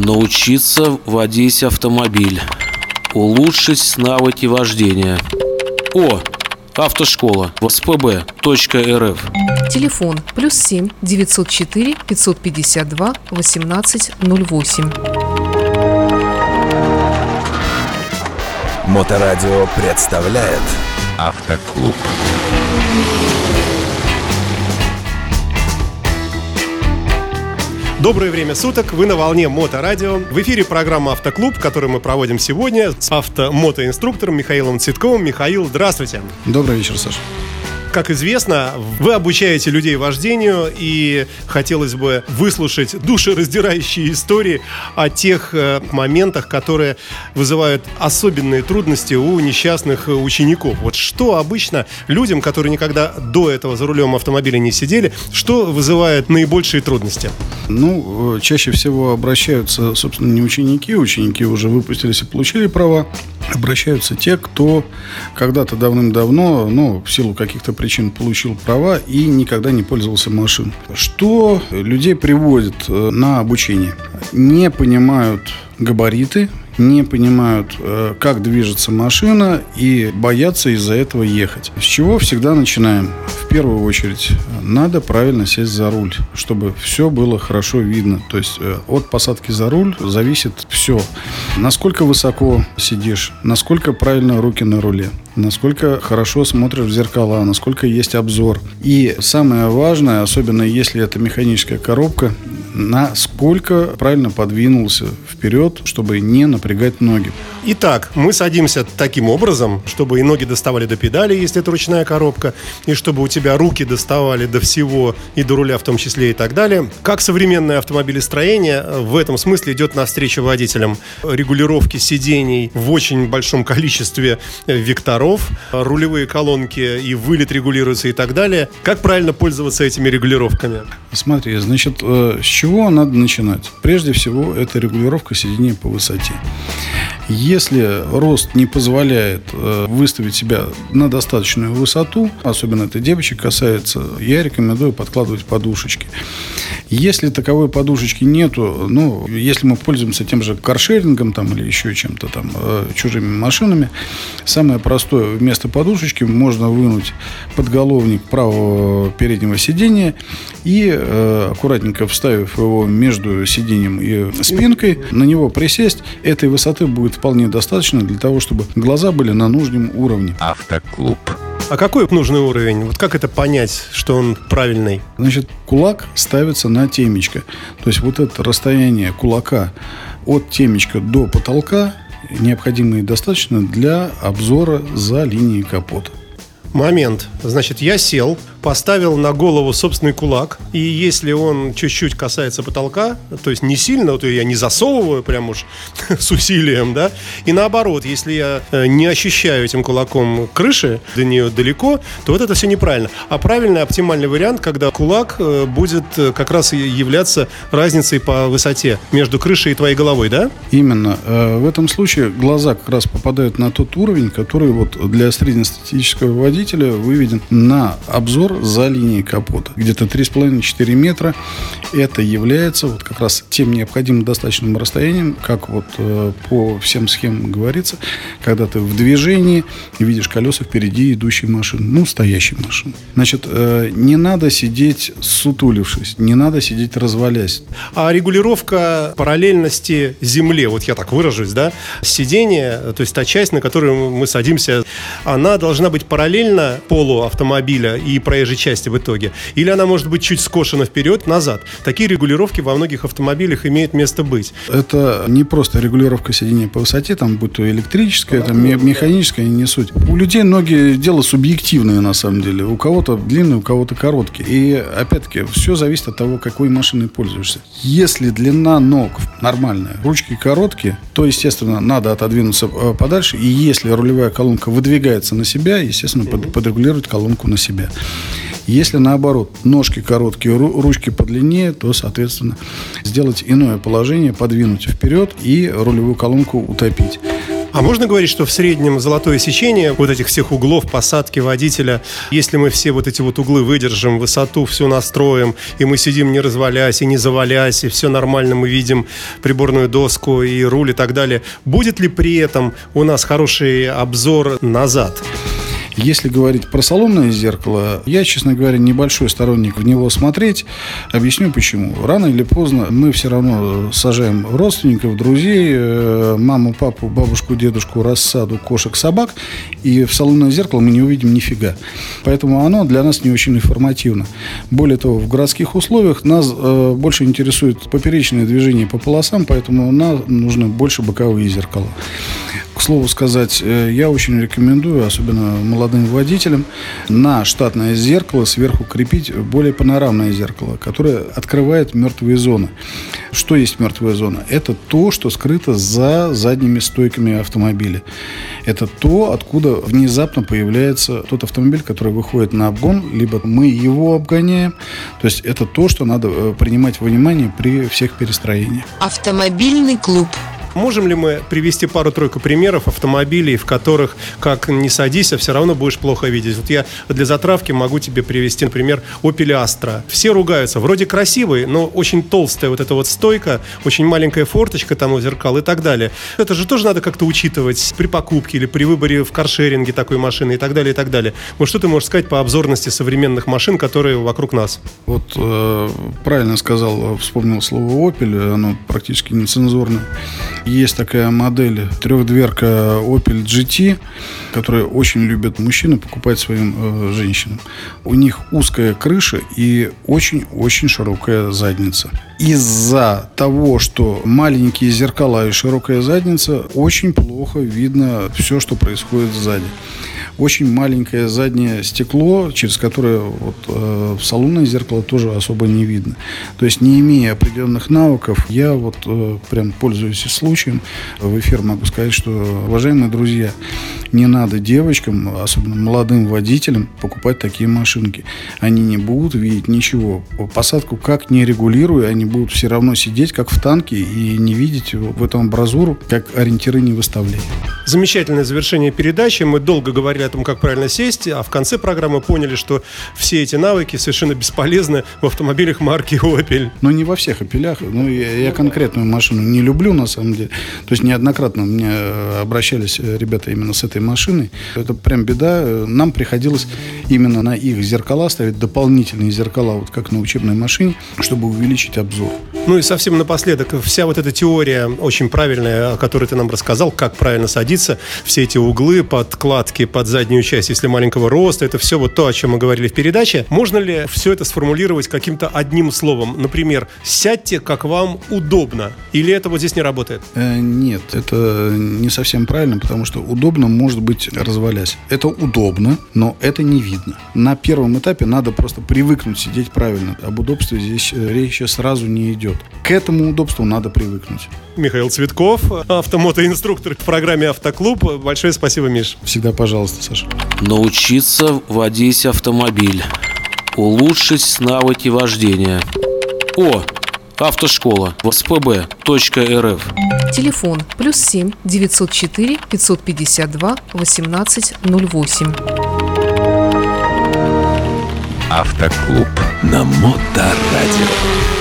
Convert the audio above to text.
Научиться водить автомобиль. Улучшить навыки вождения. О, автошкола. СПБ.рф. Телефон плюс 7 904 552 1808. Моторадио представляет Автоклуб. Доброе время суток, вы на волне Моторадио. В эфире программа «Автоклуб», которую мы проводим сегодня с автомотоинструктором Михаилом Цветковым. Михаил, здравствуйте. Добрый вечер, Саша. Как известно, вы обучаете людей вождению, и хотелось бы выслушать душераздирающие истории о тех э, моментах, которые вызывают особенные трудности у несчастных учеников. Вот что обычно людям, которые никогда до этого за рулем автомобиля не сидели, что вызывает наибольшие трудности? Ну, э, чаще всего обращаются, собственно, не ученики, ученики уже выпустились и получили права, обращаются те, кто когда-то давным-давно, ну, в силу каких-то причин получил права и никогда не пользовался машиной. Что людей приводит э, на обучение? Не понимают габариты, не понимают, э, как движется машина и боятся из-за этого ехать. С чего всегда начинаем? В первую очередь, надо правильно сесть за руль, чтобы все было хорошо видно. То есть э, от посадки за руль зависит все. Насколько высоко сидишь, насколько правильно руки на руле, насколько хорошо смотришь в зеркала, насколько есть обзор. И самое важное, особенно если это механическая коробка, насколько правильно подвинулся вперед, чтобы не напрягать ноги. Итак, мы садимся таким образом, чтобы и ноги доставали до педали, если это ручная коробка, и чтобы у тебя руки доставали до всего, и до руля в том числе и так далее. Как современное автомобилестроение в этом смысле идет навстречу водителям регулировки сидений в очень большом количестве векторов, рулевые колонки и вылет регулируются и так далее. Как правильно пользоваться этими регулировками? Смотри, значит, э, с чего надо начинать? Прежде всего, это регулировка сидения по высоте. Если рост не позволяет э, выставить себя на достаточную высоту, особенно это девочек касается, я рекомендую подкладывать подушечки. Если таковой подушечки нету, ну, если мы пользуемся тем же каршерингом там, или еще чем-то там, э, чужими машинами, самое простое, вместо подушечки можно вынуть подголовник правого переднего сидения и э, аккуратненько вставив его между сиденьем и спинкой, на него присесть, этой высоты будет вполне достаточно для того, чтобы глаза были на нужном уровне. Автоклуб. А какой нужный уровень? Вот как это понять, что он правильный? Значит, кулак ставится на темечко. То есть вот это расстояние кулака от темечка до потолка необходимо и достаточно для обзора за линией капота. Момент. Значит, я сел, поставил на голову собственный кулак, и если он чуть-чуть касается потолка, то есть не сильно, то я не засовываю прям уж с усилием, да, и наоборот, если я э, не ощущаю этим кулаком крыши, до нее далеко, то вот это все неправильно. А правильный, оптимальный вариант, когда кулак э, будет э, как раз являться разницей по высоте между крышей и твоей головой, да? Именно. В этом случае глаза как раз попадают на тот уровень, который вот для среднестатистического водителя выведен на обзор мотор за линией капота. Где-то 3,5-4 метра. Это является вот как раз тем необходимым достаточным расстоянием, как вот э, по всем схемам говорится, когда ты в движении и видишь колеса впереди идущей машины, ну, стоящей машины. Значит, э, не надо сидеть сутулившись, не надо сидеть развалясь. А регулировка параллельности земле, вот я так выражусь, да, сидение, то есть та часть, на которую мы садимся, она должна быть параллельно полу автомобиля и проезжать проезжей части в итоге. Или она может быть чуть скошена вперед, назад. Такие регулировки во многих автомобилях имеют место быть. Это не просто регулировка сидения по высоте, там будь то электрическая, там механическая, не суть. У людей ноги дело субъективное на самом деле. У кого-то длинные, у кого-то короткие. И опять-таки все зависит от того, какой машиной пользуешься. Если длина ног нормальная, ручки короткие, то, естественно, надо отодвинуться э, подальше. И если рулевая колонка выдвигается на себя, естественно, подрегулировать колонку на себя. Если наоборот, ножки короткие, ручки подлиннее, то, соответственно, сделать иное положение, подвинуть вперед и рулевую колонку утопить. А можно говорить, что в среднем золотое сечение вот этих всех углов посадки водителя, если мы все вот эти вот углы выдержим, высоту все настроим, и мы сидим не развалясь и не завалясь, и все нормально, мы видим приборную доску и руль и так далее, будет ли при этом у нас хороший обзор назад? Если говорить про салонное зеркало, я, честно говоря, небольшой сторонник в него смотреть. Объясню почему. Рано или поздно мы все равно сажаем родственников, друзей, э, маму, папу, бабушку, дедушку, рассаду, кошек, собак, и в салонное зеркало мы не увидим нифига. Поэтому оно для нас не очень информативно. Более того, в городских условиях нас э, больше интересует поперечное движение по полосам, поэтому нам нужны больше боковые зеркала. Слову сказать, э, я очень рекомендую, особенно молодым водителям, на штатное зеркало сверху крепить более панорамное зеркало, которое открывает мертвые зоны. Что есть мертвая зона? Это то, что скрыто за задними стойками автомобиля. Это то, откуда внезапно появляется тот автомобиль, который выходит на обгон, либо мы его обгоняем. То есть это то, что надо э, принимать во внимание при всех перестроениях. Автомобильный клуб. Можем ли мы привести пару-тройку примеров автомобилей, в которых, как не садись, а все равно будешь плохо видеть? Вот я для затравки могу тебе привести, например, Opel Astra. Все ругаются. Вроде красивый, но очень толстая вот эта вот стойка, очень маленькая форточка там у зеркал и так далее. Это же тоже надо как-то учитывать при покупке или при выборе в каршеринге такой машины и так далее, и так далее. Вот что ты можешь сказать по обзорности современных машин, которые вокруг нас? Вот э, правильно сказал, вспомнил слово Opel, оно практически нецензурное. Есть такая модель трехдверка Opel GT, которую очень любят мужчины покупать своим э, женщинам. У них узкая крыша и очень-очень широкая задница. Из-за того, что маленькие зеркала и широкая задница, очень плохо видно все, что происходит сзади очень маленькое заднее стекло, через которое вот, э, в салонное зеркало тоже особо не видно. То есть, не имея определенных навыков, я вот э, прям пользуюсь случаем, в эфир могу сказать, что, уважаемые друзья, не надо девочкам, особенно молодым водителям, покупать такие машинки. Они не будут видеть ничего. Посадку как не регулируя, они будут все равно сидеть, как в танке, и не видеть в этом абразуру, как ориентиры не выставляя. Замечательное завершение передачи. Мы долго говорили о том, как правильно сесть, а в конце программы поняли, что все эти навыки совершенно бесполезны в автомобилях марки Opel. Но не во всех опелях. Ну, я, я конкретную машину не люблю, на самом деле. То есть неоднократно мне обращались ребята именно с этой машиной. Это прям беда. Нам приходилось именно на их зеркала ставить дополнительные зеркала, вот как на учебной машине, чтобы увеличить обзор. Ну и совсем напоследок, вся вот эта теория очень правильная, о которой ты нам рассказал, как правильно садиться, все эти углы, подкладки под заднюю часть, если маленького роста, это все вот то, о чем мы говорили в передаче. Можно ли все это сформулировать каким-то одним словом? Например, сядьте, как вам удобно. Или это вот здесь не работает? Э, нет, это не совсем правильно, потому что удобно может быть развалясь. Это удобно, но это не видно. На первом этапе надо просто привыкнуть сидеть правильно. Об удобстве здесь э, речи сразу не идет. К этому удобству надо привыкнуть. Михаил Цветков, автомотоинструктор в программе «Автоклуб». Большое спасибо, Миш. Всегда пожалуйста, Саша. Научиться водить автомобиль. Улучшить навыки вождения. О, автошкола в spb.rf. Телефон плюс 7 904 552 1808. Автоклуб. На Моторадио.